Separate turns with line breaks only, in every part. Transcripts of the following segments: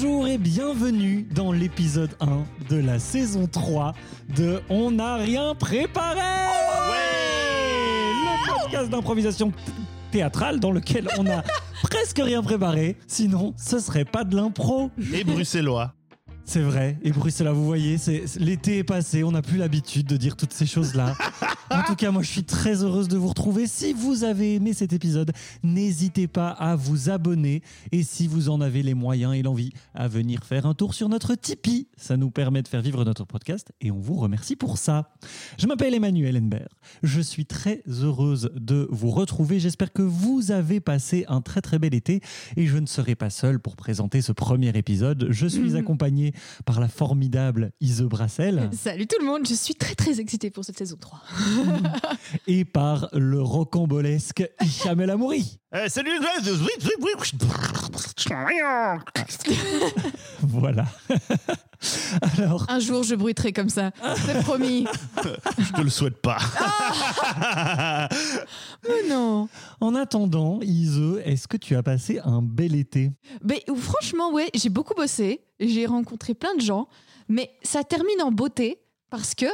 Bonjour et bienvenue dans l'épisode 1 de la saison 3 de On n'a rien préparé Le podcast d'improvisation théâtrale dans lequel on a presque rien préparé. Sinon, ce serait pas de l'impro.
Et bruxellois.
C'est vrai. Et Bruxelles, vous voyez, c'est l'été est passé, on n'a plus l'habitude de dire toutes ces choses-là. En tout cas, moi, je suis très heureuse de vous retrouver. Si vous avez aimé cet épisode, n'hésitez pas à vous abonner. Et si vous en avez les moyens et l'envie, à venir faire un tour sur notre Tipeee. Ça nous permet de faire vivre notre podcast et on vous remercie pour ça. Je m'appelle Emmanuel Henbert. Je suis très heureuse de vous retrouver. J'espère que vous avez passé un très très bel été et je ne serai pas seul pour présenter ce premier épisode. Je suis accompagné par la formidable Ise Brassel
Salut tout le monde, je suis très très excitée pour cette saison 3.
et par le rocambolesque Hicham El Amouri.
Eh, salut
Voilà. Alors,
Un jour je bruiterai comme ça, c'est promis.
Je te le souhaite pas.
Mais non.
en attendant, Ise, est-ce que tu as passé un bel été?
Mais franchement, ouais, j'ai beaucoup bossé, j'ai rencontré plein de gens, mais ça termine en beauté parce que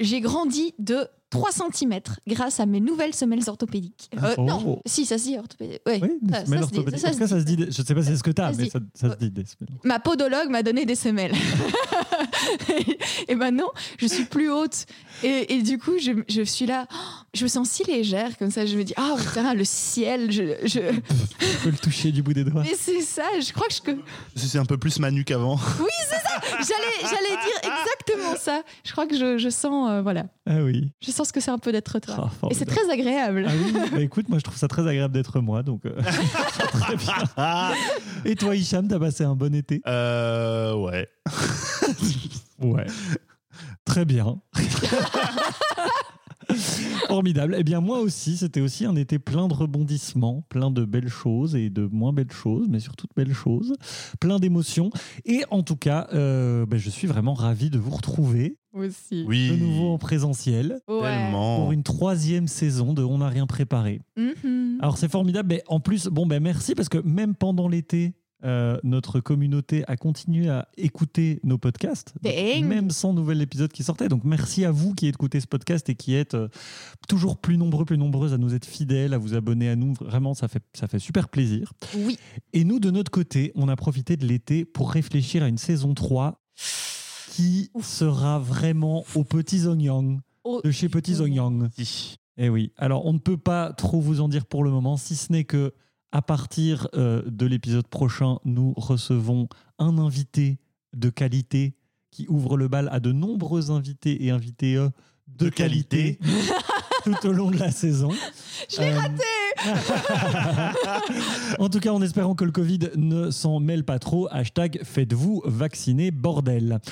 j'ai grandi de 3 cm grâce à mes nouvelles semelles orthopédiques. Euh,
Oh.
Non, si, ça se dit orthopédique. Ouais,
Oui, des
ça,
semelles
ça se dit,
orthopédiques.
ça dit.
ça se dit. Je ne sais pas si c'est ce que tu as,
Ça
mais ça, ça se dit des semelles.
Ma podologue m'a donné des semelles. et maintenant, je suis plus haute. Et, et du coup, je, je suis là, oh, je me sens si légère comme ça. Je me dis, ah putain, le ciel. Je, je...
Peux le toucher du bout des doigts.
Mais c'est ça, je crois que je.
C'est un peu plus Manu qu'avant.
J'allais, j'allais dire exactement ça. Je crois que je, je sens, euh, voilà,
Ah oui.
je sens ce que c'est un peu d'être
Ah,
toi. et c'est très agréable.
Ah oui, bah écoute, moi je trouve ça très agréable d'être moi, donc euh, très bien. Et toi, Hicham, t'as passé un bon été?
Euh, ouais.
Ouais. Très bien. Formidable. Eh bien, moi aussi, c'était aussi un été plein de rebondissements, plein de belles choses et de moins belles choses, mais surtout de belles choses, plein d'émotions. Et en tout cas, euh, ben, je suis vraiment ravi de vous retrouver
Aussi.
Oui.
de nouveau en présentiel
Ouais.
Tellement.
pour une troisième saison de On n'a rien préparé.
Mhm.
Alors c'est formidable, mais en plus, bon ben merci parce que même pendant l'été, euh, notre communauté a continué à écouter nos podcasts,
Dang.
même sans nouvel épisode qui sortait. Donc merci à vous qui écoutez ce podcast et qui êtes euh, toujours plus nombreux, plus nombreuses à nous être fidèles, à vous abonner à nous. Vraiment, ça fait, ça fait super plaisir.
Oui.
Et nous, de notre côté, on a profité de l'été pour réfléchir à une saison 3 qui sera vraiment aux petits oignons,
Oh,
de chez Petits Oignons.
Si.
Eh oui. Alors, on ne peut pas trop vous en dire pour le moment, si ce n'est que à partir euh, de l'épisode prochain, nous recevons un invité de qualité qui ouvre le bal à de nombreux invités et invités euh, de,
De
qualité, tout au long de la saison.
Je l'ai
raté En tout cas, en espérant que le Covid ne s'en mêle pas trop, hashtag faites-vous vacciner, bordel.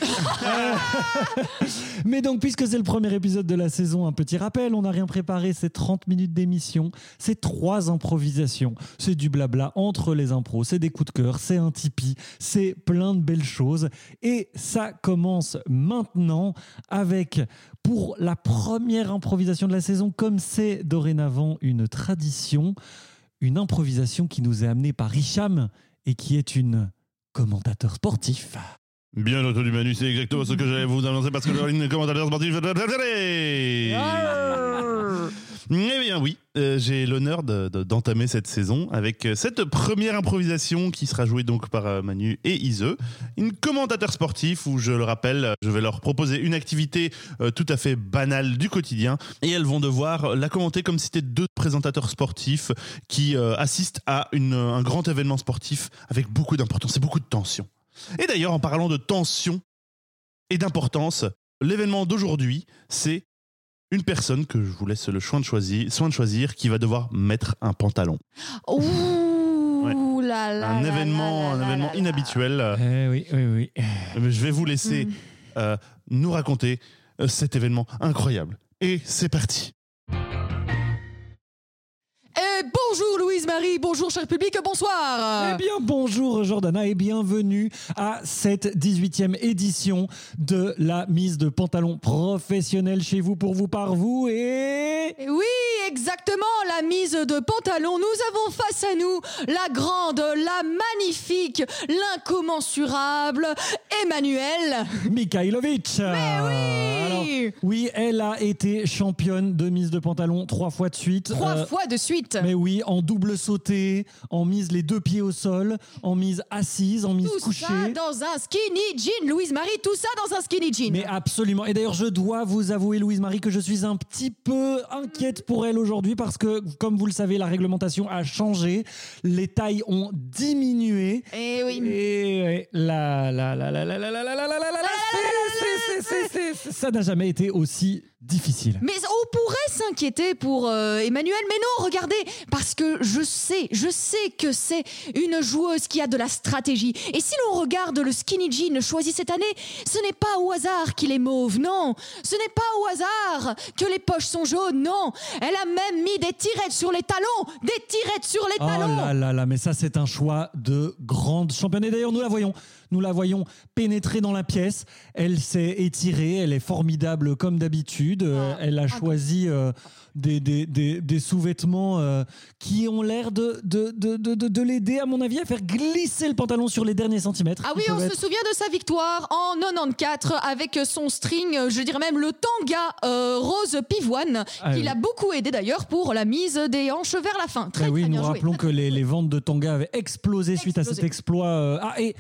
Mais donc, puisque c'est le premier épisode de la saison, un petit rappel, on n'a rien préparé, c'est 30 minutes d'émission, c'est trois improvisations, c'est du blabla entre les impros, c'est des coups de cœur, c'est un Tipeee, c'est plein de belles choses. Et ça commence maintenant avec, pour la première improvisation de la saison, comme c'est dorénavant une tradition, une improvisation qui nous est amenée par Hicham et qui est une commentateur sportif.
Bien entendu, Manu, c'est exactement ce que j'allais vous annoncer parce que je suis une commentateur sportif. Eh bien oui, euh, j'ai l'honneur de- de- d'entamer cette saison avec euh, cette première improvisation qui sera jouée donc par euh, Manu et Ise, une commentateur sportif où je le rappelle, je vais leur proposer une activité tout à fait banale du quotidien et elles vont devoir la commenter comme si c'était deux présentateurs sportifs qui assistent à un grand événement sportif avec beaucoup d'importance et beaucoup de tension. Et d'ailleurs, en parlant de tension et d'importance, l'événement d'aujourd'hui, c'est une personne que je vous laisse le soin de choisir, soin de choisir qui va devoir mettre un pantalon.
Ouh là là.
un
là
événement,
là
un
là
événement inhabituel. Euh,
Eh oui, oui, oui.
Je vais vous laisser
Mm.
euh, nous raconter euh, cet événement incroyable. Et c'est parti.
Bonjour Louise-Marie, bonjour cher public, bonsoir.
Eh bien, bonjour Jordana et bienvenue à cette 18e édition de la mise de pantalon professionnel chez vous, pour vous, par vous et...
Et Oui, exactement, la mise de pantalon. Nous avons face à nous la grande, la magnifique, l'incommensurable Emmanuel.
Mikhaïlovic
Mais oui
Alors, oui, elle a été championne de mise de pantalon trois fois de suite.
Trois
Euh,
fois de suite.
Mais oui, en double sauté, en mise les deux pieds au sol, en mise assise, en mise
Tout
couchée.
ça dans un skinny jean, Louise-Marie, tout ça dans un skinny jean.
Mais absolument. Et d'ailleurs, je dois vous avouer, Louise-Marie, que je suis un petit peu inquiète pour elle aujourd'hui parce que, comme vous le savez, la réglementation a changé. Les tailles ont diminué.
Eh oui.
Et la, la, la, la, la, la, la, difficile.
Mais on pourrait s'inquiéter pour euh, Emmanuel, mais non, regardez, parce que je sais, je sais que c'est une joueuse qui a de la stratégie. Et si l'on regarde le skinny jean choisi cette année, ce n'est pas au hasard qu'il est mauve, non. Ce n'est pas au hasard que les poches sont jaunes, non. Elle a même mis des tirettes sur les talons, des tirettes sur les
Oh
talons.
là là là, mais ça c'est un choix de grande championne. Et d'ailleurs, nous la voyons, nous la voyons pénétrer dans la pièce. Elle s'est étirée, elle est formidable comme d'habitude. Euh,
Ah,
elle a
incroyable.
choisi euh, des, des, des, des sous-vêtements euh, qui ont l'air de, de, de, de, de- de l'aider, à mon avis, à faire glisser le pantalon sur les derniers centimètres.
Ah oui, on se souvient de sa victoire en 94 avec son string, je dirais même le tanga euh, rose pivoine,
Ah
qui
oui.
l'a beaucoup aidé d'ailleurs pour la mise des hanches vers la fin. Très,
Ben oui,
très
nous
bien joué.
rappelons que les, les ventes de Tanga avaient explosé, suite à cet
Explosé.
exploit. Ah, et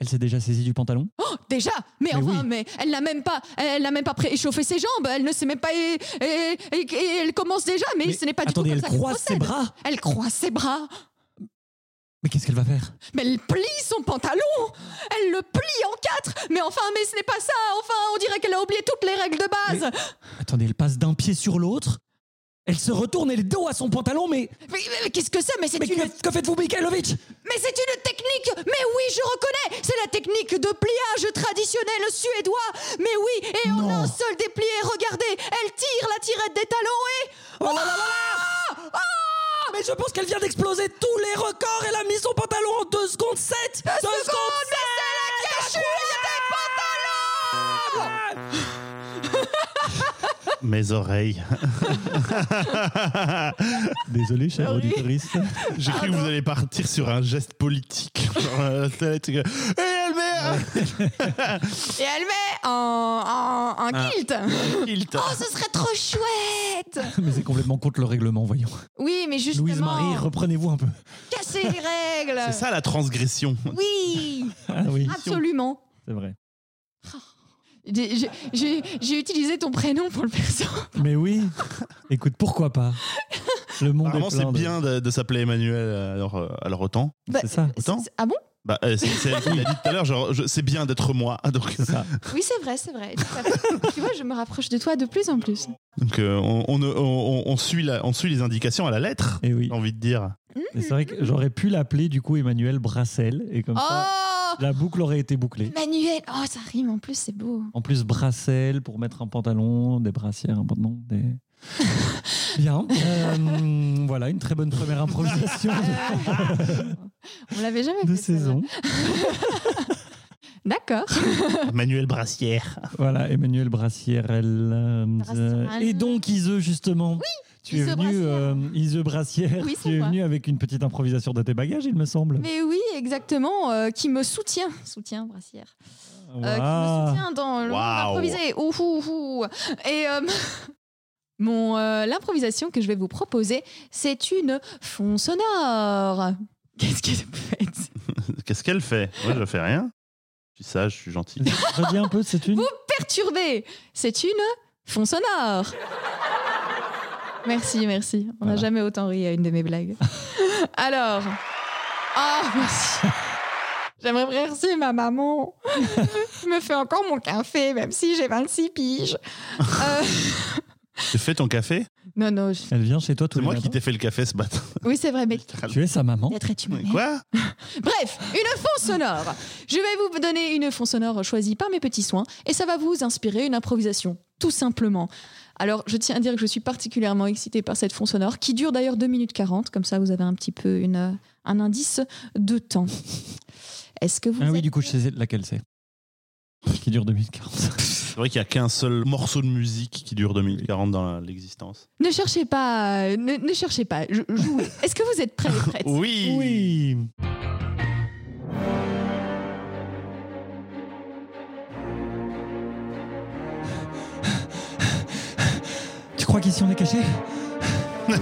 elle s'est déjà saisie du pantalon
Oh, déjà, mais,
Mais
enfin,
oui.
mais elle n'a même pas, elle n'a même pas préchauffé ses jambes. Elle ne sait même pas et, et- et- et elle commence déjà, mais,
Mais
ce n'est pas du tout
elle
comme ça qu'elle
croise ses
procède.
bras.
Elle croise ses bras,
Mais qu'est-ce qu'elle va faire?
Mais elle plie son pantalon. Elle le plie en quatre. Mais enfin, mais ce n'est pas ça. Enfin, on dirait qu'elle a oublié toutes les règles de base.
Attendez, elle passe d'un pied sur l'autre. Elle se retourne, elle est dos à son pantalon, mais,
Mais, qu'est-ce que c'est? Mais c'est
mais
une
que, que faites-vous, Mikhailovic
Mais c'est une technique! Mais oui, je reconnais! C'est la technique de pliage traditionnel suédois! Mais oui, et en un seul déplié, regardez Elle tire la tirette des talons et...
Oh là là là là Ah Mais je pense qu'elle vient d'exploser tous les records. Elle a mis son pantalon en 2 secondes 7 2 secondes
mais c'est la cachure des pantalons
Mes oreilles.
Désolé, cher
Oui.
auditoriste.
J'ai cru que vous allez partir sur un geste politique. Genre, euh, tête, que- Et elle met
Et elle met en, en, en
Ah.
kilt
un kilt.
Oh, ce serait trop chouette
Mais c'est complètement contre le règlement, voyons.
Oui, mais justement...
Louise-Marie, reprenez-vous un peu.
Casser les règles
C'est ça la transgression.
Oui
Ah oui,
Absolument
c'est vrai.
J'ai- utilisé ton prénom pour le perso.
Mais oui, écoute, pourquoi pas Le monde
Apparemment,
est
c'est
plein de-
bien de, de s'appeler Emmanuel alors, euh, alors autant.
C'est ça,
Autant
Ah bon
Bah, euh, c'est elle qui l'a dit tout à l'heure, c'est bien d'être moi. Donc,
c'est ça.
Oui, c'est vrai, c'est vrai. tu vois, je me rapproche de toi de plus en plus.
donc, euh, on, on, on- on suit la- on suit les indications à la lettre,
Et oui.
j'ai envie de dire.
Mais c'est vrai que j'aurais pu l'appeler du coup Emmanuel Brassel et comme ça
Oh
la boucle aurait été bouclée.
Manuel Oh, ça rime en plus, c'est beau.
En plus Brassel pour mettre un pantalon, des brassières, un pantalon, des. Bien. Euh, voilà, une très bonne première improvisation de,
On l'avait jamais
de
fait. celle-là.
saison.
D'accord.
Manuel Brassière.
Voilà, Emmanuel Brassière. elle, euh, et donc Ise justement. Tu es venu,
Brassière.
euh, Ise Brassière,
Oui,
tu es venu avec une petite improvisation de tes bagages, il me semble.
Mais oui, exactement, euh, qui me soutient. Soutient, Brassière. Euh, qui me soutient dans le
Waouh.
improvisé. Ouh, ouh, ouh. Et euh, mon euh, l'improvisation que je vais vous proposer, c'est une fond sonore. Qu'est-ce que vous faites?
Qu'est-ce qu'elle fait? Moi, je fais rien. Je suis sage, je suis gentil.
Redis un peu, c'est une.
Vous perturbé. C'est une fond sonore. Merci, merci. On n'a
Voilà.
jamais autant ri à une de mes blagues. Alors. Ah, merci. J'aimerais remercier ma maman. qui me fait encore mon café, même si j'ai 26 piges. Euh,
Tu fais ton café?
Non, non. je-
Elle vient chez toi tous
C'est moi qui t'ai fait le café ce matin.
Oui, c'est vrai, mais
Tu es sa maman
Quoi?
Bref, une fond sonore. Je vais vous donner une fond sonore choisie par mes petits soins et ça va vous inspirer une improvisation, tout simplement. Alors, je tiens à dire que je suis particulièrement excitée par cette fond sonore qui dure d'ailleurs 2 minutes 40, comme ça vous avez un petit peu une, un indice de temps. Est-ce que vous
Ah oui, du coup, je sais laquelle c'est. Qui dure 2040.
C'est vrai qu'il n'y a qu'un seul morceau de musique qui dure 2040 dans l'existence.
Ne cherchez pas, euh, ne, ne cherchez pas, je- jouez. Est-ce que vous êtes prêts et prêtes?
Oui
Oui crois qu'ici on est caché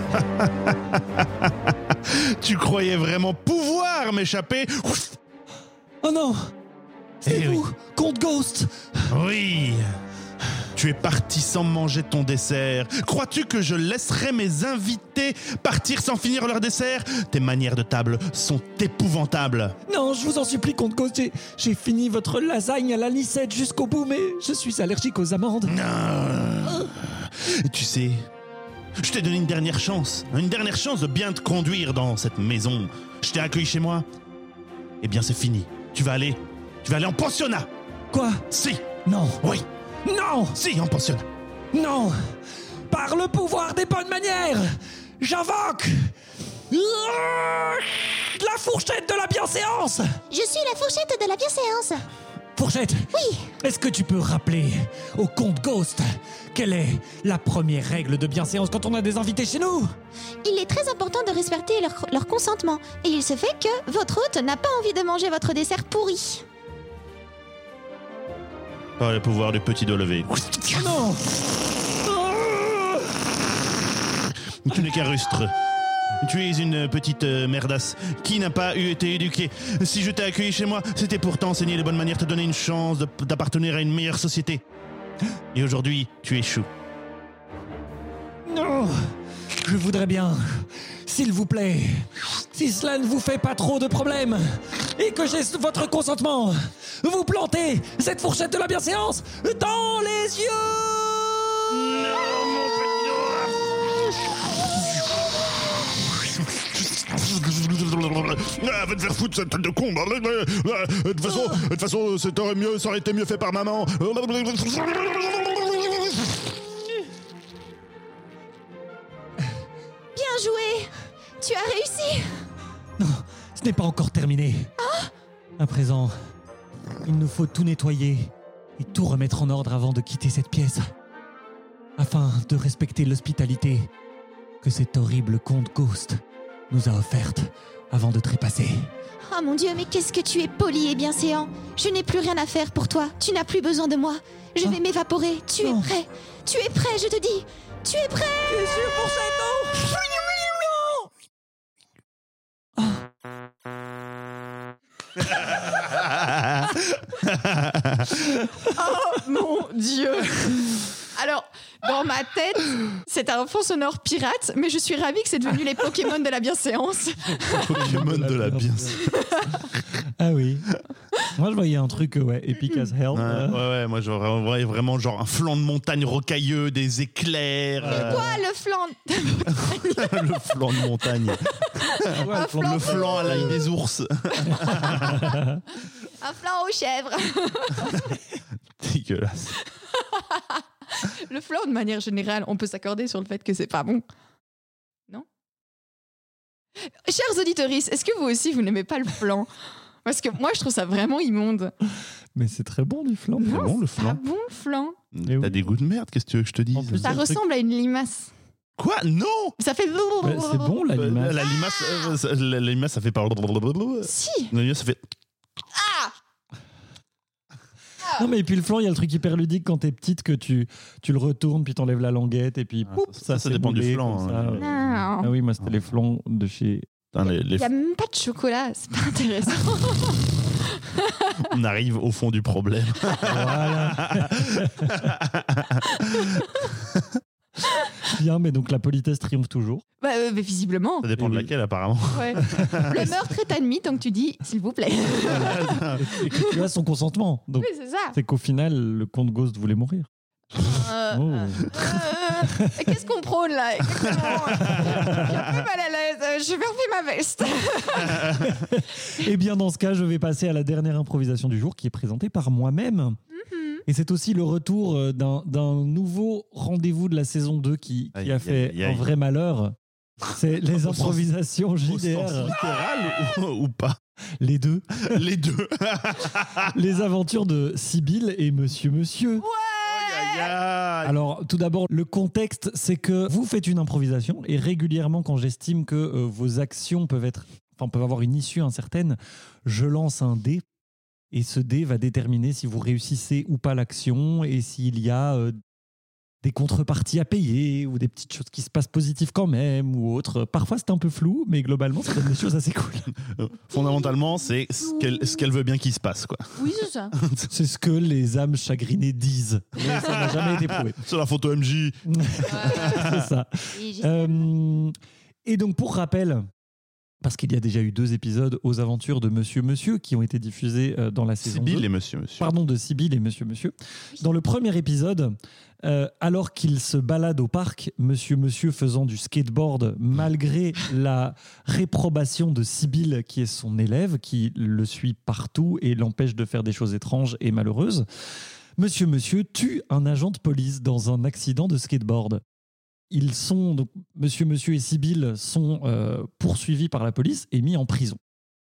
Tu croyais vraiment pouvoir m'échapper
Oh non C'est
Eh
vous, Comte Ghost
Oui Tu es parti sans manger ton dessert. Crois-tu que je laisserai mes invités partir sans finir leur dessert? Tes manières de table sont épouvantables.
Non, je vous en supplie, Comte Ghost, j'ai- fini votre lasagne à la licette jusqu'au bout, mais je suis allergique aux amandes.
Non. Et tu sais, je t'ai donné une dernière chance, une dernière chance de bien te conduire dans cette maison. Je t'ai accueilli chez moi. Eh bien, c'est fini. Tu vas aller, tu vas aller en pensionnat.
Quoi?
Si,
Non
oui,
Non
si, en pensionnat.
Non Par le pouvoir des bonnes manières J'invoque La fourchette de la bienséance
Je suis la fourchette de la bienséance.
Fourchette
Oui.
Est-ce que tu peux rappeler au comte Ghost quelle est la première règle de bienséance quand on a des invités chez nous?
Il est très important de respecter leur, leur consentement. Et il se fait que votre hôte n'a pas envie de manger votre dessert pourri.
Par le pouvoir du petit doigt levé.
Non
Tu n'es qu'un rustre. Tu es une petite euh, merdasse qui n'a pas eu été éduquée. Si je t'ai accueilli chez moi, c'était pour t'enseigner les bonnes manières, te donner une chance d'appartenir à une meilleure société. Et aujourd'hui, tu échoues.
Non Je voudrais bien, s'il vous plaît, si cela ne vous fait pas trop de problèmes, et que j'ai votre consentement, vous plantez cette fourchette de la bienséance dans les yeux
va te faire foutre cette tête de con. De toute façon, de toute façon, ça aurait mieux, ça aurait été mieux fait par maman.
Bien joué Tu as réussi
Non, ce n'est pas encore terminé. À présent, il nous faut tout nettoyer et tout remettre en ordre avant de quitter cette pièce. Afin de respecter l'hospitalité que cet horrible comte Ghost nous a offerte avant de trépasser.
Oh mon dieu, mais qu'est-ce que tu es poli et bienséant Je n'ai plus rien à faire pour toi. Tu n'as plus besoin de moi. Je vais
Ah.
m'évaporer. Tu
Non.
es prêt Tu es prêt, je te dis Tu es prêt
Tu es sûr pour ça, non
Oh mon dieu dans ma tête, c'est un fond sonore pirate, mais je suis ravie que c'est devenu les Pokémon de la bienséance.
Pokémon de la bien.
Ah oui. Moi, je voyais un truc, euh, ouais, epic as hell.
Ouais,
euh.
ouais, ouais, moi je voyais vraiment genre un flanc de montagne rocailleux, des éclairs. euh,
Quoi, le flanc
le flanc de montagne.
Ouais, le flanc
le flanc à l'ail des ours.
Un flanc aux chèvres
Dégueulasse.
Le flanc, de manière générale, on peut s'accorder sur le fait que c'est pas bon. Non? Chers auditeurs, est-ce que vous aussi, vous n'aimez pas le flanc Parce que moi, je trouve ça vraiment immonde.
Mais c'est très bon du flan.
C'est bon le
Ah
flanc
bon, le
oui.
T'as des goûts de merde, qu'est-ce que tu veux que je te dise?
plus,
Ça
truc-
ressemble à une limace.
Quoi? Non
Ça fait...
Ouais, c'est bon la
Euh,
limace.
La limace, euh, ça- la la limace, ça fait pas.
Si
La limace, ça fait.
Non mais et puis le flan, il y a le truc hyper ludique quand t'es petite que tu, tu le retournes puis t'enlèves la languette et puis
Ah,
poup,
ça-
ça,
dépend du flan, hein.
ça. Ah oui, moi c'était les flancs de chez.
Les-
Il n'y a même pas de chocolat, c'est pas intéressant.
On arrive au fond du problème.
Voilà. Bien, mais donc la politesse triomphe toujours.
bah, euh, mais visiblement.
Ça dépend de
Oui.
laquelle, apparemment.
Ouais. Le meurtre est admis, donc tu dis, s'il vous plaît.
Et que tu as son consentement. Donc
Oui, c'est ça.
c'est qu'au final, le comte Ghost voulait mourir.
Euh,
Oh.
euh, Qu'est-ce qu'on prône là exactement? J'ai un peu mal à l'aise. Je vais enlever ma veste.
Eh bien, dans ce cas, je vais passer à la dernière improvisation du jour qui est présentée par moi-même. Et c'est aussi le retour euh, d'un nouveau rendez-vous de la saison 2 qui, a
aïe,
fait
aïe,
un vrai malheur. C'est les improvisations JDR,
ou, ou pas
les deux.
Les deux.
Les aventures de Sibylle et Monsieur Monsieur.
Aïe.
Alors, tout d'abord, le contexte, c'est que vous faites une improvisation et régulièrement, quand j'estime que euh, vos actions peuvent être, enfin, peuvent avoir une issue incertaine, je lance un dé et ce dé va déterminer si vous réussissez ou pas l'action et s'il y a euh, des contreparties à payer ou des petites choses qui se passent positives quand même ou autre. Parfois, c'est un peu flou, mais globalement, ça donne des choses assez cool.
Fondamentalement, c'est ce qu'elle ce qu'elle veut bien qu'il se passe. quoi.
Oui, c'est ça.
C'est ce que les âmes chagrinées disent. Mais ça n'a jamais été prouvé.
Sur la photo MJ.
c'est ça. Euh, et donc, pour rappel, parce qu'il y a déjà eu deux épisodes aux aventures de Monsieur Monsieur qui ont été diffusés euh, dans la saison
Sibylle
2.
et Monsieur Monsieur.
Pardon, de Sibylle et Monsieur Monsieur. Dans le premier épisode, euh, alors qu'il se balade au parc, Monsieur Monsieur faisant du skateboard, malgré la réprobation de Sibylle, qui est son élève, qui le suit partout et l'empêche de faire des choses étranges et malheureuses, Monsieur Monsieur tue un agent de police dans un accident de skateboard. Ils sont, donc, Monsieur Monsieur et Sibylle sont euh, poursuivis par la police et mis en prison.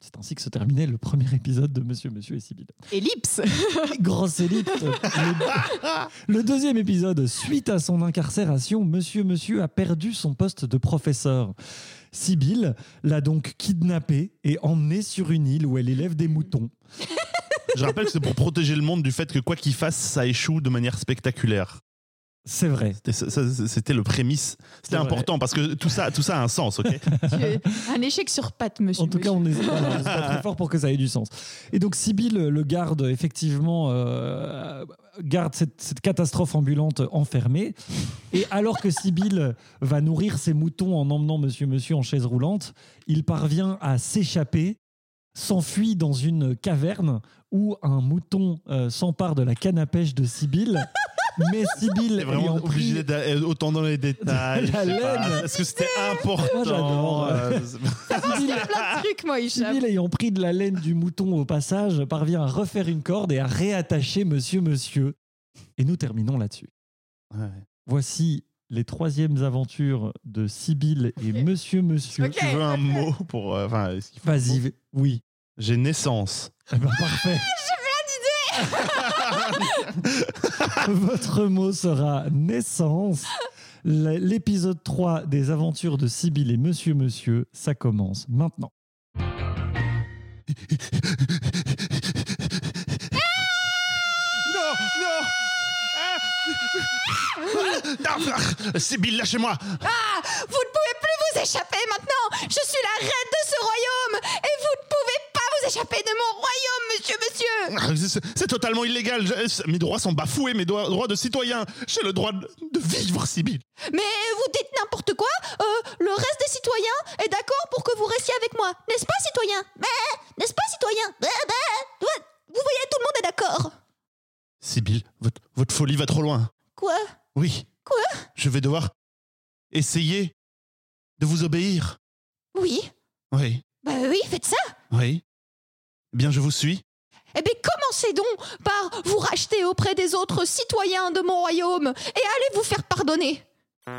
C'est ainsi que se terminait le premier épisode de Monsieur Monsieur et Sibylle.
Ellipse.
Grosse élite. Le, le deuxième épisode, suite à son incarcération, Monsieur Monsieur a perdu son poste de professeur. Sibylle l'a donc kidnappé et emmené sur une île où elle élève des moutons.
Je rappelle que c'est pour protéger le monde du fait que quoi qu'il fasse, ça échoue de manière spectaculaire.
C'est vrai.
C'était le prémisse. C'était
vrai.
important parce que tout ça, tout ça a un sens, ok
un échec sur pattes, monsieur.
En tout cas, on est, voilà, on est pas très fort pour que ça ait du sens. Et donc, Sibylle le garde, effectivement, euh, garde cette, cette catastrophe ambulante enfermée. Et alors que Sibylle va nourrir ses moutons en emmenant Monsieur Monsieur en chaise roulante, il parvient à s'échapper, s'enfuit dans une caverne où un mouton euh, s'empare de la canne à pêche de Sibylle. Mais Sibylle
T'es vraiment
ayant
obligé
pris-
d'être autant dans les détails.
La laine.
Est-ce que c'était important
Moi, j'adore.
euh,
plein de trucs, moi.
Sibylle, ayant pris de la laine du mouton au passage, parvient à refaire une corde et à réattacher Monsieur Monsieur. Et nous terminons là-dessus.
ouais.
Voici les troisièmes aventures de Sibylle et Monsieur Monsieur.
Tu veux un mot pour. euh, Enfin, est-ce qu'il faut-
Vas-y, oui.
J'ai naissance.
Eh ben, parfait. Votre mot sera naissance. L'épisode 3 des aventures de Sibylle et Monsieur Monsieur, ça commence maintenant.
Non, non. Ah. Non, Sibylle, lâchez-moi.
Vous ne pouvez plus vous échapper maintenant. Je suis la reine de ce royaume Et vous ne pouvez pas vous échapper de mon royaume, monsieur, monsieur
Ah, C'est totalement illégal. Je- mes droits sont bafoués, mes droits, droits de citoyen. J'ai le droit de, de vivre, Sibylle.
Mais vous dites n'importe quoi Euh, Le reste des citoyens est d'accord pour que vous restiez avec moi, n'est-ce pas, citoyen? N'est-ce pas, citoyen? Vous voyez, tout le monde est d'accord.
Sibylle, votre, votre folie va trop loin.
Quoi?
Oui.
Quoi?
Je vais devoir essayer de vous obéir.
Oui.
Oui,
Bah oui, faites ça.
oui. Eh bien, je vous suis.
Eh bien, commencez donc par vous racheter auprès des autres citoyens de mon royaume et allez vous faire pardonner.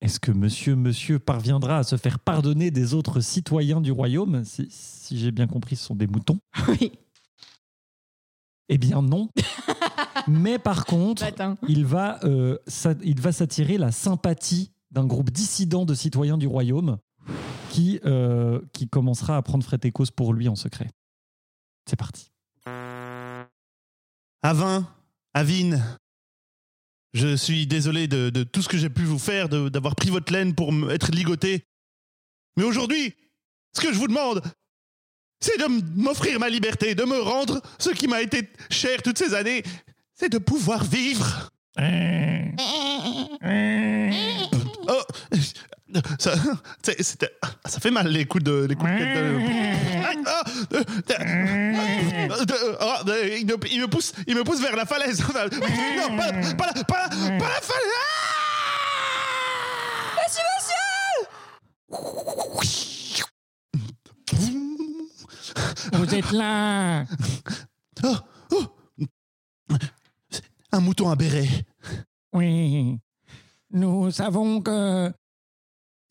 Est-ce que Monsieur Monsieur parviendra à se faire pardonner des autres citoyens du royaume Si, si j'ai bien compris, ce sont des moutons?
Oui.
Eh bien non. Mais par contre,
Matin.
il va, euh, s'a- il va s'attirer la sympathie d'un groupe dissident de citoyens du royaume qui, euh, qui commencera à prendre frais et cause pour lui en secret. C'est parti.
Avin, Avine, je suis désolé de, de tout ce que j'ai pu vous faire, de- d'avoir pris votre laine pour être ligoté. Mais aujourd'hui, ce que je vous demande, c'est de m'offrir ma liberté, de me rendre ce qui m'a été cher toutes ces années, c'est de pouvoir vivre. Oh, Ça, c'était- ça fait mal les coups de, les coups de Ah, ah, ah, il, me, il me pousse, il me pousse vers la falaise. Non, pas, la- pas, la- pas, la- pas la falaise.
Vous êtes là
Oh, oh. Un mouton à béret.
Oui. Nous savons que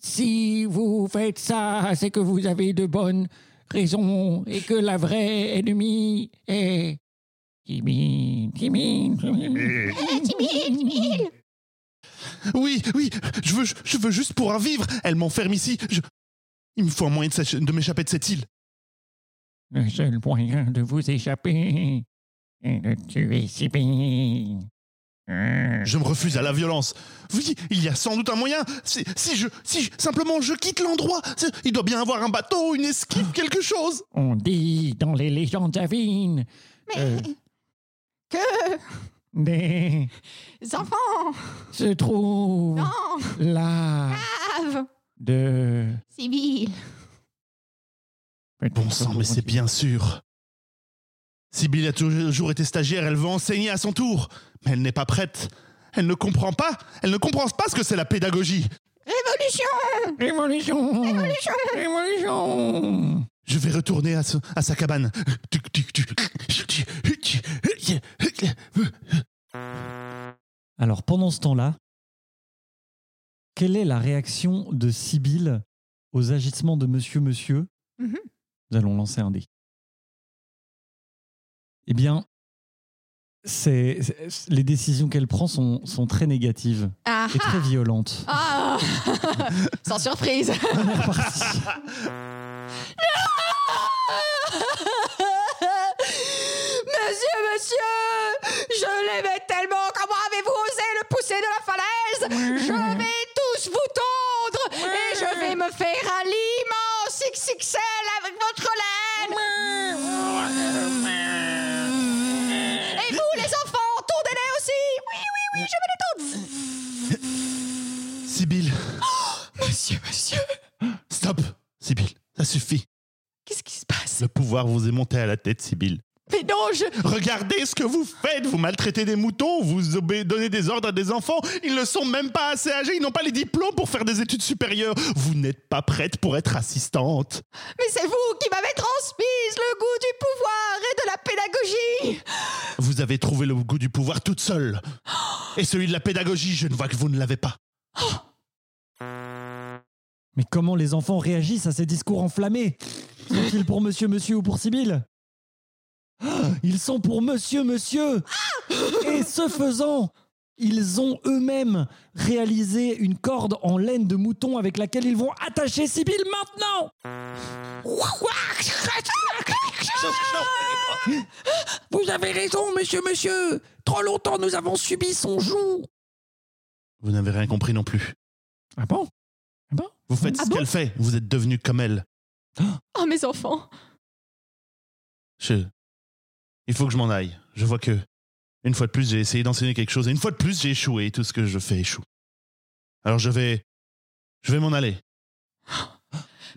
si vous faites ça, c'est que vous avez de bonnes raisons et que la vraie ennemie est timide, timide, timide.
Oui, oui, je veux, je veux juste pouvoir vivre. Elle m'enferme ici. Je- Il me faut un moyen de m'échapper de cette île.
Le seul moyen de vous échapper est de tuer Sibyl.
Je me refuse à la violence. Oui, il y a sans doute un moyen. Si, si je, si je- simplement je quitte l'endroit, il doit bien avoir un bateau, une esquive, quelque chose.
On dit dans les légendes avines euh,
Que
des
enfants
se trouvent
Non
là
Ave
de
Sibyl
Bon sang, mais c'est bien sûr. Sibyl a toujours été stagiaire, elle veut enseigner à son tour. Mais elle n'est pas prête. Elle ne comprend pas. Elle ne comprend pas ce que c'est la pédagogie.
Révolution
Révolution
Révolution
Révolution
Je vais retourner à, ce- à sa cabane.
Alors pendant ce temps-là, quelle est la réaction de Sibyl aux agissements de Monsieur Monsieur?
Mhm.
Nous allons lancer un dé. Eh bien, c'est, les décisions qu'elle prend sont, sont très négatives
Ah.
et très violentes.
ah. Sans surprise.
On est reparti.
Monsieur, monsieur Je l'aimais tellement. Comment avez-vous osé le pousser de la falaise? Je vais tous vous tondre Et je vais me faire un l'immense XXL avec votre laine
Sibyl,
Monsieur, monsieur
stop. Sibyl, ça suffit.
Qu'est-ce qui se passe?
Le pouvoir vous est monté à la tête, Sibyl.
Mais non, je...
Regardez ce que vous faites. Vous maltraitez des moutons, vous donnez des ordres à des enfants. Ils ne sont même pas assez âgés, ils n'ont pas les diplômes pour faire des études supérieures. Vous n'êtes pas prête pour être assistante.
Mais c'est vous qui m'avez transmise le goût du pouvoir et de la pédagogie
Vous avez trouvé le goût du pouvoir toute seule. Et celui de la pédagogie, je ne vois que vous ne l'avez pas.
Mais comment les enfants réagissent à ces discours enflammés? Sont-ils pour Monsieur Monsieur ou pour Sibyl Ah, Ils sont pour Monsieur Monsieur! Et ce faisant, ils ont eux-mêmes réalisé une corde en laine de mouton avec laquelle ils vont attacher Sibyl maintenant!
Vous avez raison, monsieur, monsieur! Trop longtemps nous avons subi son joug!
Vous n'avez rien compris non plus.
Ah bon?
Vous faites
Ah
ce
bon
qu'elle fait. Vous êtes devenu comme elle.
Oh, mes enfants
Je... Il faut que je m'en aille. Je vois que, une fois de plus, j'ai essayé d'enseigner quelque chose et une fois de plus, j'ai échoué. Tout ce que je fais échoue. Alors je vais, je vais m'en aller.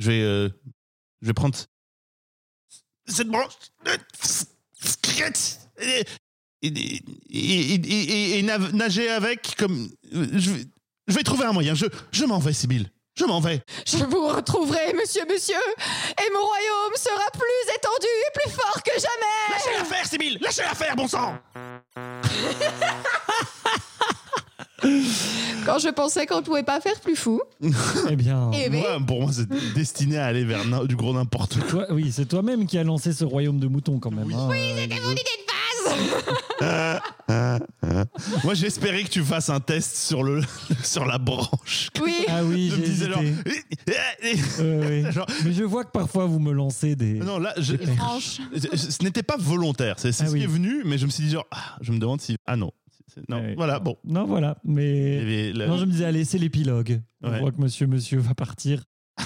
Je vais, euh, je vais prendre cette branche et, nager avec comme je vais, je vais trouver un moyen. Je, je m'en vais, Sibyl. Je m'en vais.
Je vous retrouverai, monsieur, monsieur Et mon royaume sera plus étendu et plus fort que jamais
Lâchez l'affaire, Sibyl. Lâchez l'affaire, bon sang.
Quand je pensais qu'on ne pouvait pas faire plus fou.
Eh bien,
Eh ben,
Moi, pour moi, c'est destiné à aller vers na- du gros n'importe quoi.
toi, oui, c'est toi-même qui as lancé ce royaume de moutons quand même. hein. Euh,
c'était mon idée de
Moi, j'espérais que tu fasses un test sur, le, sur la branche.
Oui
Ah oui,
Je me
j'ai
disais genre.
hésité. Mais je vois que parfois vous me lancez des...
Non, là, je-
Des
je- ce n'était pas volontaire. C'est c'est
Ah
ce
oui.
qui est venu, mais je me suis dit genre, ah, je me demande si. Ah non. C'est- non,
Ouais.
voilà, bon.
Non, voilà,
Il y
mais...
avait la-
Non, je me disais, allez, c'est l'épilogue. On
Ouais.
voit que monsieur, monsieur va partir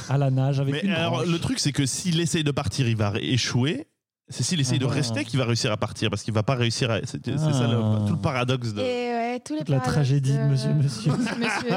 à la nage avec
Mais
une
alors,
branche.
le truc, c'est que s'il essaye de partir, il va ré- échouer. C'est s'il essaye
Ah
de
bah.
rester qu'il va réussir à partir parce qu'il va pas réussir à. C'est c'est
Ah.
ça le, tout le paradoxe de.
Et ouais, tous les
Toute la
paradoxes
tragédie de Monsieur, Monsieur.
Monsieur,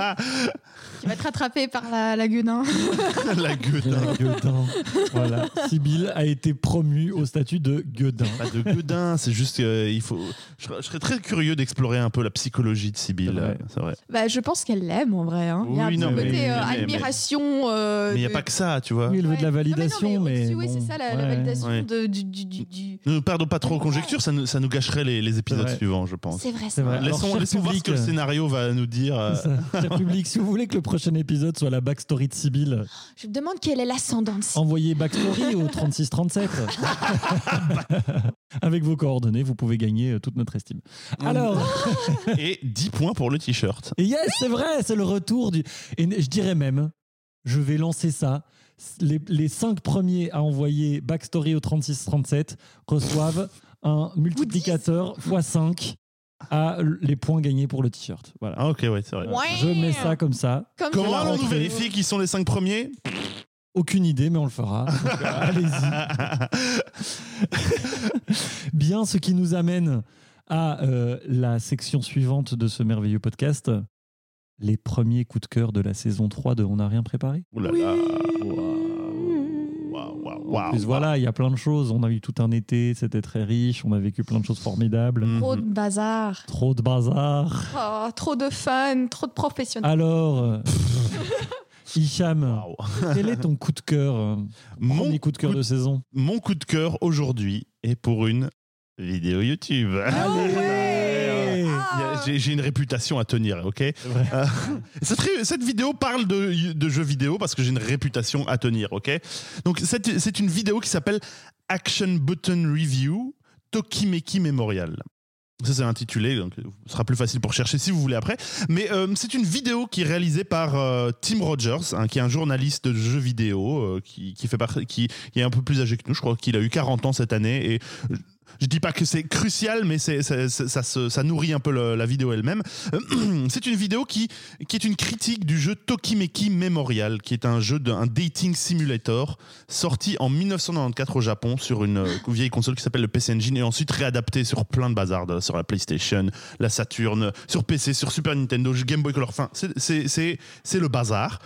qui va être rattrapé par la, la gueudin.
La gueudin.
La Gueudin. Voilà. Sibyl a été promue au statut de Gueudin.
Pas de gueudin, c'est juste qu'il faut. Je, serais- je serais très curieux d'explorer un peu la psychologie de Sibyl.
C'est vrai.
euh, C'est vrai.
Bah, je pense qu'elle l'aime en vrai. hein. Il y a un
Oui,
petit
non,
côté
mais-
euh,
mais- mais-
admiration. euh,
Mais il n'y a
de-
pas que ça, tu vois.
Oui, elle veut de la
Ouais.
validation,
Non,
mais.
aussi, oui,
bon,
c'est ça, la, la
ouais.
validation
Ouais.
de, du, du, du, du-
Ne perdons pas trop en
Ouais.
conjecture, ça nous, ça nous gâcherait les, les épisodes suivants, je pense.
C'est vrai,
C'est vrai.
vrai.
Alors,
Laissons, laissons voir ce
public,
que le scénario va nous dire. euh.
Cher public, si vous voulez que le prochain épisode soit la backstory de Sibyl,
Je me demande quel est l'ascendant de
envoyez backstory au 3637. Avec vos coordonnées, vous pouvez gagner euh, toute notre estime. Alors,
Et 10 points pour le t-shirt.
et yes, c'est vrai, c'est le retour du. Et je dirais même, je vais lancer ça. Les, les cinq premiers à envoyer backstory au 3637 reçoivent un multiplicateur x5 à les points gagnés pour le t-shirt. Voilà.
Ah, ok, ouais, c'est vrai.
Ouais.
Je mets ça comme ça.
Comme
Comment allons-nous
rentrée.
vérifier qui sont les 5 premiers?
Aucune idée, mais on le fera. Allez-y. Bien, ce qui nous amène à euh, la section suivante de ce merveilleux podcast. Les premiers coups de cœur de la saison 3 de On n'a rien préparé?
Ouh là là. Waouh, waouh,
En plus,
waouh.
voilà, il y a plein de choses. On a eu tout un été, c'était très riche. On a vécu plein de choses formidables.
Mhm.
Trop de bazar.
Trop de bazar.
Oh, trop de fun, trop de professionnels.
Alors, Hicham, quel est ton coup de cœur euh,
Mon
Premier coup de cœur
coup
de saison?
Mon coup de cœur aujourd'hui est pour une vidéo YouTube.
Allez
Il y a- J'ai une réputation à tenir, ok? Euh, cette, cette vidéo parle de, de jeux vidéo parce que j'ai une réputation à tenir, ok? Donc c'est une vidéo qui s'appelle Action Button Review Tokimeki Memorial. Ça c'est intitulé, donc ce sera plus facile pour chercher si vous voulez après. Mais euh, c'est une vidéo qui est réalisée par euh, Tim Rogers, hein, qui est un journaliste de jeux vidéo, euh, qui, qui fait qui est un peu plus âgé que nous. Je crois qu'il a eu 40 ans cette année et je dis pas que c'est crucial, mais c'est, ça, se- ça nourrit un peu la vidéo elle-même. C'est une vidéo qui, est une critique du jeu Tokimeki Memorial, qui est un jeu d'un dating simulator sorti en 1994 au Japon sur une euh, vieille console qui s'appelle le PC Engine et ensuite réadapté sur plein de bazar, sur la PlayStation, la Saturn, sur PC, sur Super Nintendo, Game Boy Color. Enfin, c'est le bazar.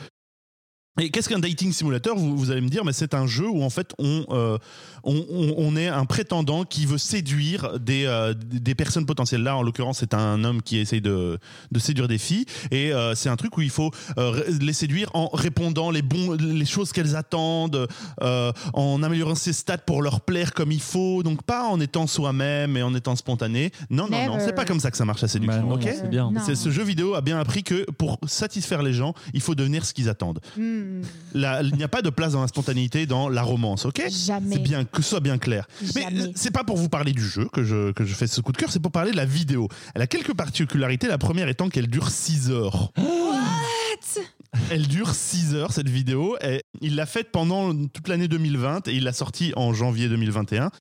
Et qu'est-ce qu'un dating simulator vous, vous allez me dire, mais c'est un jeu où en fait on, euh, on, on- on est un prétendant qui veut séduire des, euh, des personnes potentielles. Là, en l'occurrence, c'est un homme qui essaye de, de séduire des filles. Et euh, c'est un truc où il faut euh, les séduire en répondant les, bons, les choses qu'elles attendent, euh, en améliorant ses stats pour leur plaire comme il faut. Donc pas en étant soi-même et en étant spontané. Non, non, non, c'est pas comme ça que ça marche la séduction.
Bah non,
ok
c'est bien.
Non.
ce jeu vidéo a bien appris que pour satisfaire les gens, il faut devenir ce qu'ils attendent.
Hmm,
La- il n'y a pas de place dans la spontanéité dans la romance, ok?
Jamais.
C'est bien que ce soit bien clair. Mais
Jamais.
euh, c'est pas pour vous parler du jeu que je, que je fais ce coup de cœur, c'est pour parler de la vidéo. Elle a quelques particularités. La première étant qu'elle dure 6 heures. Elle dure 6 heures cette vidéo. Et il l'a faite pendant toute l'année 2020 et il l'a sortie en janvier 2021.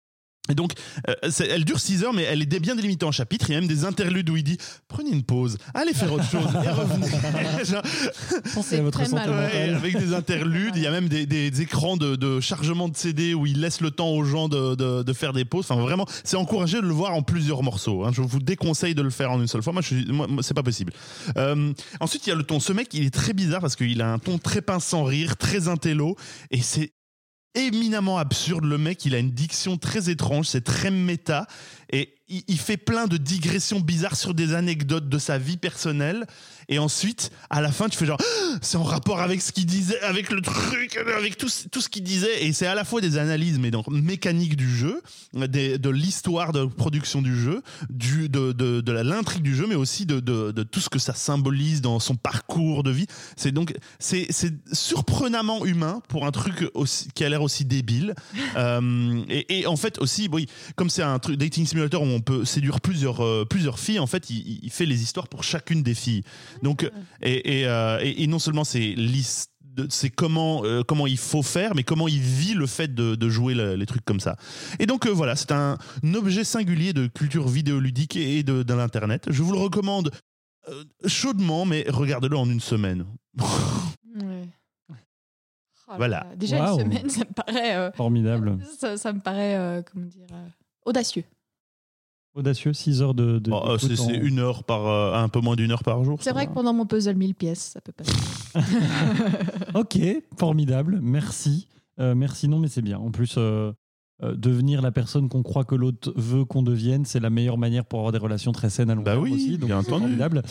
Et donc, euh, elle dure 6 heures, mais elle est bien délimitée en chapitres. Il y a même des interludes où il dit Prenez une pause, allez faire autre chose et revenez.
Pensez à votre
très
santé.
Ouais, avec des interludes, il y a même des, des écrans de, de chargement de CD où il laisse le temps aux gens de, de- de faire des pauses. Enfin, vraiment, c'est encouragé de le voir en plusieurs morceaux. hein. Je vous déconseille de le faire en une seule fois. Moi, moi, c'est pas possible. Euh, ensuite, il y a le ton. Ce mec, il est très bizarre parce qu'il a un ton très pince sans rire, très intello, et c'est éminemment absurde. Le mec, il a une diction très étrange, c'est très méta, et il, il fait plein de digressions bizarres sur des anecdotes de sa vie personnelle. Et ensuite, à la fin, tu fais genre, Ah, c'est en rapport avec ce qu'il disait, avec le truc, avec tout, ce- tout ce qu'il disait. Et c'est à la fois des analyses, mais donc mécaniques du jeu, des- de l'histoire de production du jeu, du, de, de, de l'intrigue du jeu, mais aussi de, de, de tout ce que ça symbolise dans son parcours de vie. C'est donc, c'est c'est surprenamment humain pour un truc aussi, qui a l'air aussi débile. Euh, et, et en fait aussi, oui, comme c'est un truc dating simulator où on peut séduire plusieurs, euh, plusieurs filles, en fait, il, il fait les histoires pour chacune des filles. Donc, et, et, euh, et- et non seulement c'est c'est comment, euh, comment il faut faire, mais comment il vit le fait de, de jouer le- les trucs comme ça. Et donc euh, voilà, c'est un, un objet singulier de culture vidéoludique et de, de l'Internet. Je vous le recommande euh, chaudement, mais regardez-le en une semaine.
Ouais. Oh
Voilà.
là. Déjà une semaine, ça me paraît, euh,
Formidable.
ça, ça me paraît, euh, comment dire, euh, audacieux.
Audacieux, 6 heures de. de
Bon, euh, c'est
en-
une heure par, euh, un peu moins d'une heure par jour.
C'est vrai que pendant mon puzzle 1000 pièces, ça peut passer.
Ok, formidable, merci. Euh, merci, non, mais c'est bien. En plus, euh, euh, devenir la personne qu'on croit que l'autre veut qu'on devienne, c'est la meilleure manière pour avoir des relations très saines à long
Bah
terme
oui,
aussi. Donc,
bien
c'est
entendu.
formidable.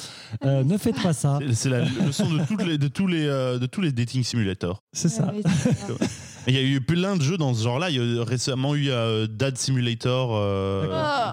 Euh, ne faites pas ça,
C'est- la leçon de, toutes les, de, tous les, euh, de tous les dating simulators.
c'est ça.
Il y a eu plein de jeux dans ce genre-là. Il y a récemment eu Dad Simulator. euh,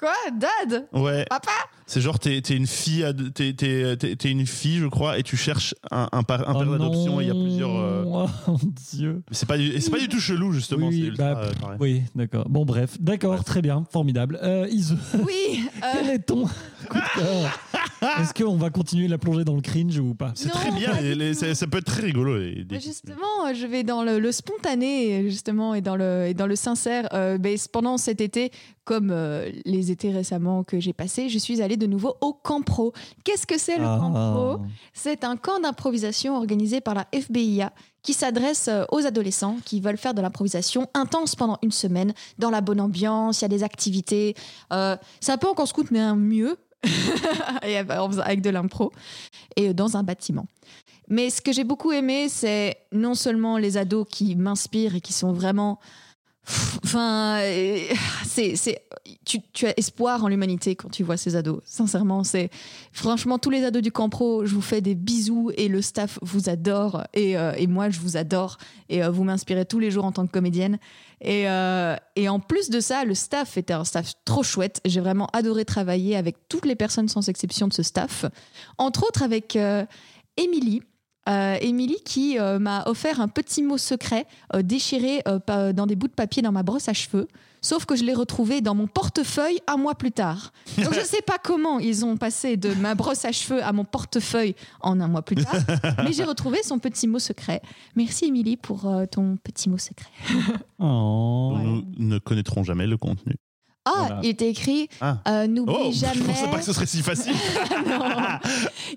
Quoi Dad?
Ouais,
Papa?
C'est genre t'es t'es une fille, t'es t'es- t'es- t'es une fille, je crois, et tu cherches un, un, par- un
Oh
père d'adoption. et Il y a plusieurs. euh,
Oh mon Dieu.
C'est pas, du- et c'est pas du tout chelou justement.
Oui,
ultra,
bah,
euh.
Oui, d'accord. Bon, bref, d'accord, très bien, formidable. Euh, Ise,
Oui euh,
quel est ton coup de cœur? Est-ce qu'on va continuer la plongée dans le cringe ou pas?
C'est très bien. les- les- ça, ça peut être très rigolo. les dating
Justement, je vais dans le, le spontané, justement, et dans le, et dans le sincère. Euh, ben, pendant cet été, comme euh, les étés récemment que j'ai passés, je suis allée de nouveau au Camp Pro. Qu'est-ce que c'est le Camp Pro?
Ah.
C'est un camp d'improvisation organisé par la FBIA qui s'adresse euh, aux adolescents qui veulent faire de l'improvisation intense pendant une semaine, dans la bonne ambiance, il y a des activités. Euh, c'est un peu en camp scout, mais un mieux, et faisant- avec de l'impro, et euh, dans un bâtiment. Mais ce que j'ai beaucoup aimé, c'est non seulement les ados qui m'inspirent et qui sont vraiment... Enfin, euh, c'est, c'est, tu, tu as espoir en l'humanité quand tu vois ces ados. Sincèrement, c'est franchement tous les ados du camp pro. Je vous fais des bisous et le staff vous adore et, euh, et moi je vous adore et euh, vous m'inspirez tous les jours en tant que comédienne. Et, et en plus de ça, le staff était un staff trop chouette. J'ai vraiment adoré travailler avec toutes les personnes sans exception de ce staff, entre autres avec euh, Émilie. Euh, Émilie qui euh, m'a offert un petit mot secret euh, déchiré euh, dans des bouts de papier dans ma brosse à cheveux. Sauf que je l'ai retrouvé dans mon portefeuille un mois plus tard. Donc je ne sais pas comment ils ont passé de ma brosse à cheveux à mon portefeuille en un mois plus tard. Mais j'ai retrouvé son petit mot secret. Merci Émilie pour ton petit mot secret.
Oh.
Nous ne connaîtrons jamais le contenu.
Ah,
Voilà.
il était écrit
Ah.
euh, N'oublie
Oh, je
jamais.
pensais pas que ce serait si facile.
Non.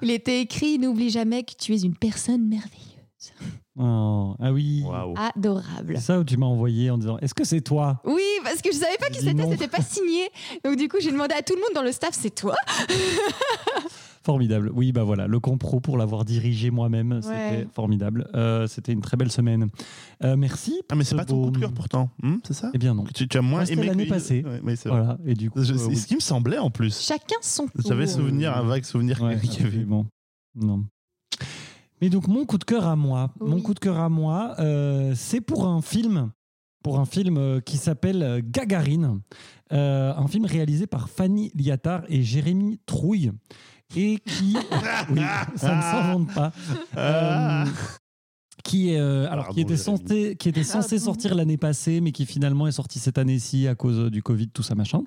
Il était écrit N'oublie jamais que tu es une personne merveilleuse.
Oh. Ah oui.
Waouh.
Adorable.
C'est ça où tu m'as envoyé en disant Est-ce que c'est toi?
Oui, parce que je savais pas qui c'était, c'était pas signé. Donc du coup, j'ai demandé à tout le monde dans le staff, c'est toi?
Formidable. Oui, bah voilà, le compro pour l'avoir dirigé moi-même, c'était formidable. Euh, c'était une très belle semaine. Euh, merci.
Ah, mais c'est
ce
pas ton
beau-
coup de cœur pourtant. Hmm, c'est ça
Eh bien non.
tu, tu as moins aimé
l'année
que-
passée.
Ouais, vrai.
Voilà. Et du coup,
Je-
euh, oui.
ce qui me semblait en plus.
Chacun son tour.
J'avais souvenir, un vague souvenir
Ouais,
qu'il y avait.
absolument. Non. Mais donc mon coup de cœur à moi, mon coup de cœur à moi, euh, c'est pour un film, pour un film qui s'appelle Gagarine, Euh, un film réalisé par Fanny Liattard et Jérémy Trouille, et qui, oui, ça ne s'invente pas.
Ah.
Euh, qui est euh, alors
Pardon,
qui était
Jérémy.
censé qui était censé sortir l'année passée mais qui finalement est sorti cette année-ci à cause du Covid tout ça machin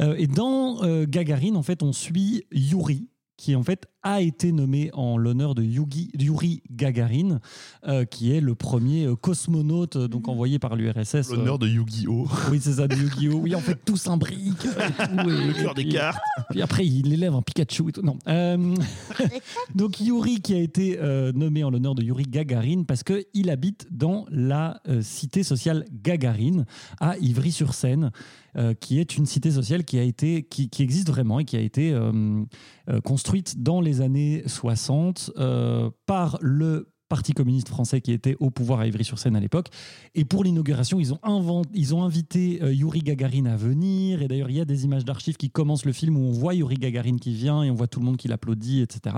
Euh, et dans euh, Gagarine en fait on suit Yuri qui en fait a été nommé en l'honneur de Yugi, Yuri Gagarin, euh, qui est le premier euh, cosmonaute euh, donc envoyé par l'URSS.
L'honneur de Yu-Gi-Oh!
Oui, c'est ça, de Yu-Gi-Oh! Oui, en fait, tout s'imbrique. euh, et tout, et-
Le cœur des
et-
cartes.
puis après, il élève un Pikachu et tout. Non. Euh, donc Yuri qui a été euh, nommé en l'honneur de Yuri Gagarin parce qu'il habite dans la euh, cité sociale Gagarine à Ivry-sur-Seine, euh, qui est une cité sociale qui a été, qui, qui existe vraiment et qui a été euh, euh, construite dans les années 60 euh, par le Parti communiste français qui était au pouvoir à Ivry-sur-Seine à l'époque. Et pour l'inauguration, ils ont, ils ont invité euh, Yuri Gagarin à venir. Et d'ailleurs, il y a des images d'archives qui commencent le film où on voit Yuri Gagarin qui vient et on voit tout le monde qui l'applaudit, etc.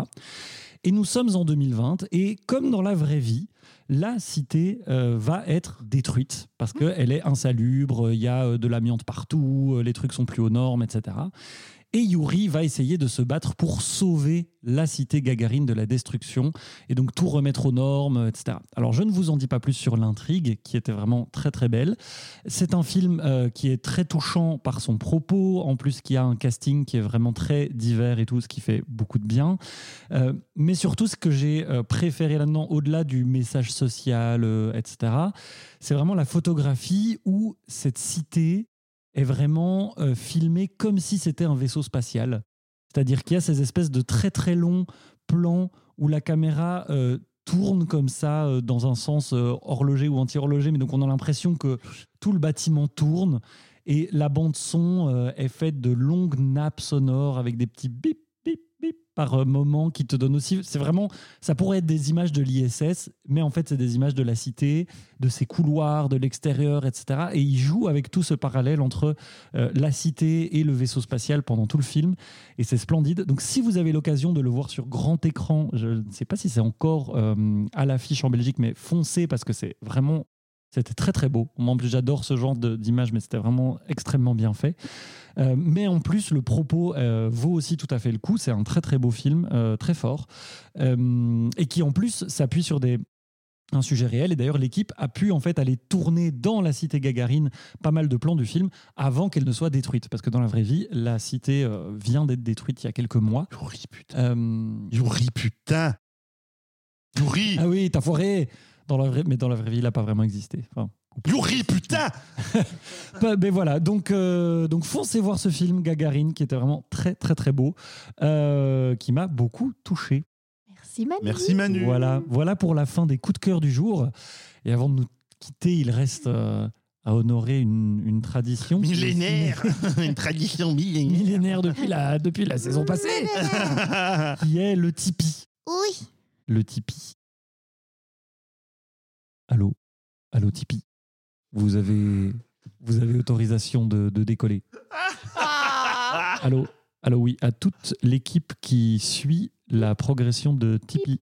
Et nous sommes en 2020. Et comme dans la vraie vie, la cité euh, va être détruite parce qu'elle est insalubre, il y a de l'amiante partout, les trucs sont plus aux normes, etc. Et Yuri va essayer de se battre pour sauver la cité Gagarine de la destruction et donc tout remettre aux normes, etc. Alors je ne vous en dis pas plus sur l'intrigue qui était vraiment très très belle. C'est un film euh, qui est très touchant par son propos, en plus qui a un casting qui est vraiment très divers et tout, ce qui fait beaucoup de bien. Euh, mais surtout ce que j'ai euh, préféré là-dedans, au-delà du message social, etc., c'est vraiment la photographie où cette cité est vraiment euh, filmée comme si c'était un vaisseau spatial. C'est-à-dire qu'il y a ces espèces de très très longs plans où la caméra euh, tourne comme ça euh, dans un sens horloger ou anti-horloger, mais donc on a l'impression que tout le bâtiment tourne Et la bande son est faite de longues nappes sonores avec des petits bip, bip, par euh, moment qui te donnent aussi. C'est vraiment. Ça pourrait être des images de l'ISS, mais en fait, c'est des images de la cité, de ses couloirs, de l'extérieur, etc. Et il joue avec tout ce parallèle entre euh, la cité et le vaisseau spatial pendant tout le film. Et c'est splendide. Donc, si vous avez l'occasion de le voir sur grand écran, je ne sais pas si c'est encore euh, à l'affiche en Belgique, mais foncez parce que c'est vraiment. C'était très très beau. En plus, j'adore ce genre d'image, mais c'était vraiment extrêmement bien fait. Euh, mais en plus, le propos euh, vaut aussi tout à fait le coup. C'est un très très beau film, euh, très fort, et qui en plus s'appuie sur des un sujet réel. Et d'ailleurs, l'équipe a pu en fait aller tourner dans la cité Gagarine pas mal de plans du film avant qu'elle ne soit détruite, parce que dans la vraie vie, la cité euh, vient d'être détruite il y a quelques mois.
Yuri, putain.
Euh,
Yuri, putain. Yuri.
Ah oui, t'as foiré dans la vraie, mais dans la vraie vie, il n'a pas vraiment existé. Enfin,
Yuri, putain.
Bah, ben voilà, donc, euh, donc foncez voir ce film Gagarine qui était vraiment très très très beau, euh, qui m'a beaucoup touché.
Merci Manu.
Merci Manu.
Voilà, voilà pour la fin des coups de cœur du jour. Et avant de nous quitter, il reste euh, à honorer une, une tradition.
Millénaire. Une tradition millénaire.
Millénaire depuis la, depuis la saison passée, qui est le Tipeee.
Oui.
Le Tipeee. Allô Allô Tipeee. Vous avez, vous avez autorisation de, de décoller.
Ah.
Allô, allô, oui, à toute l'équipe qui suit la progression de Tipeee.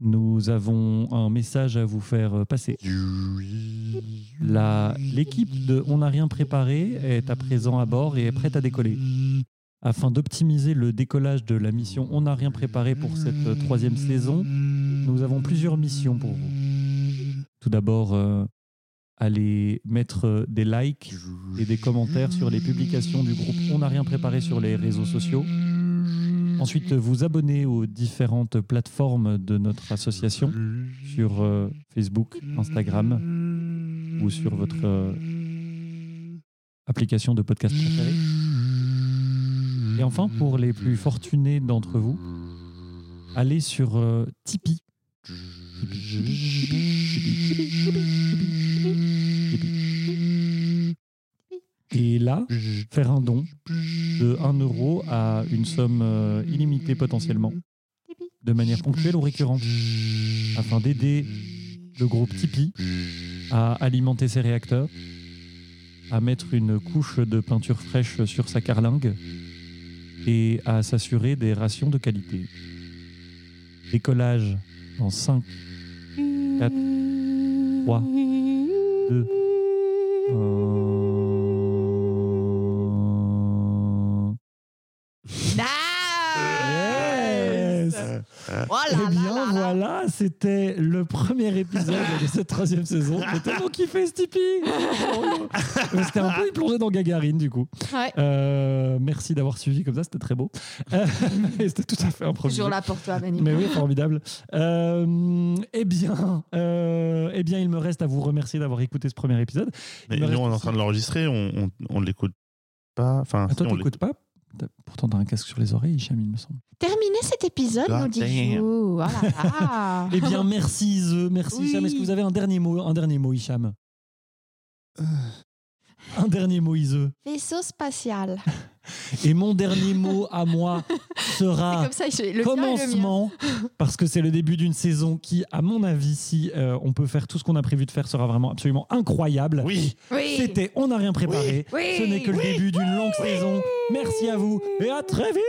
Nous avons un message à vous faire passer. La- L'équipe de On n'a rien préparé est à présent à bord et est prête à décoller. Afin d'optimiser le décollage de la mission On n'a rien préparé pour cette troisième saison, nous avons plusieurs missions pour vous. Tout d'abord, euh, allez mettre des likes et des commentaires sur les publications du groupe On n'a rien préparé sur les réseaux sociaux. Ensuite, vous abonner aux différentes plateformes de notre association sur euh, Facebook, Instagram ou sur votre euh, application de podcast préférée. Et enfin, pour les plus fortunés d'entre vous, allez sur euh, Tipeee. Et là, faire un don de 1 euro à une somme euh, illimitée potentiellement, de manière ponctuelle ou récurrente, afin d'aider le groupe Tipeee à alimenter ses réacteurs, à mettre une couche de peinture fraîche sur sa carlingue et à s'assurer des rations de qualité. Décollage dans 5, 4, 3, 2, 1. Yes
Oh là
Eh bien
là là.
voilà, c'était le premier épisode de cette troisième saison. J'ai tellement kiffé ce Tipeee Oh, non. C'était un peu une plongée dans Gagarine du coup.
Ouais.
Euh, merci d'avoir suivi comme ça, c'était très beau. Euh, c'était tout à fait improvisé.
Toujours là pour toi, Manu.
Mais oui, formidable. Euh, eh bien, euh, eh bien, il me reste à vous remercier d'avoir écouté ce premier épisode.
Mais nous, on est en train de l'enregistrer, on, on, on l'écoute pas. Enfin,
Ah, toi,
si, on
t'écoutes pas Pourtant, t'as un casque sur les oreilles, Hicham, il me semble.
Terminez cet épisode,
God
nous
damn.
dit-vous. Ah.
Eh bien, merci Ze, merci
Oui.
Hicham. Est-ce que vous avez un dernier mot, un dernier mot, Hicham? Un dernier mot, Ise.
Vaisseau spatial.
Et mon dernier mot à moi sera
comme ça, je- le
commencement, parce que c'est le début d'une saison qui, à mon avis, si euh, on peut faire tout ce qu'on a prévu de faire, sera vraiment absolument incroyable.
Oui.
Oui.
C'était On n'a rien préparé.
Oui.
Ce n'est que le début d'une longue saison. Merci à vous et à très vite.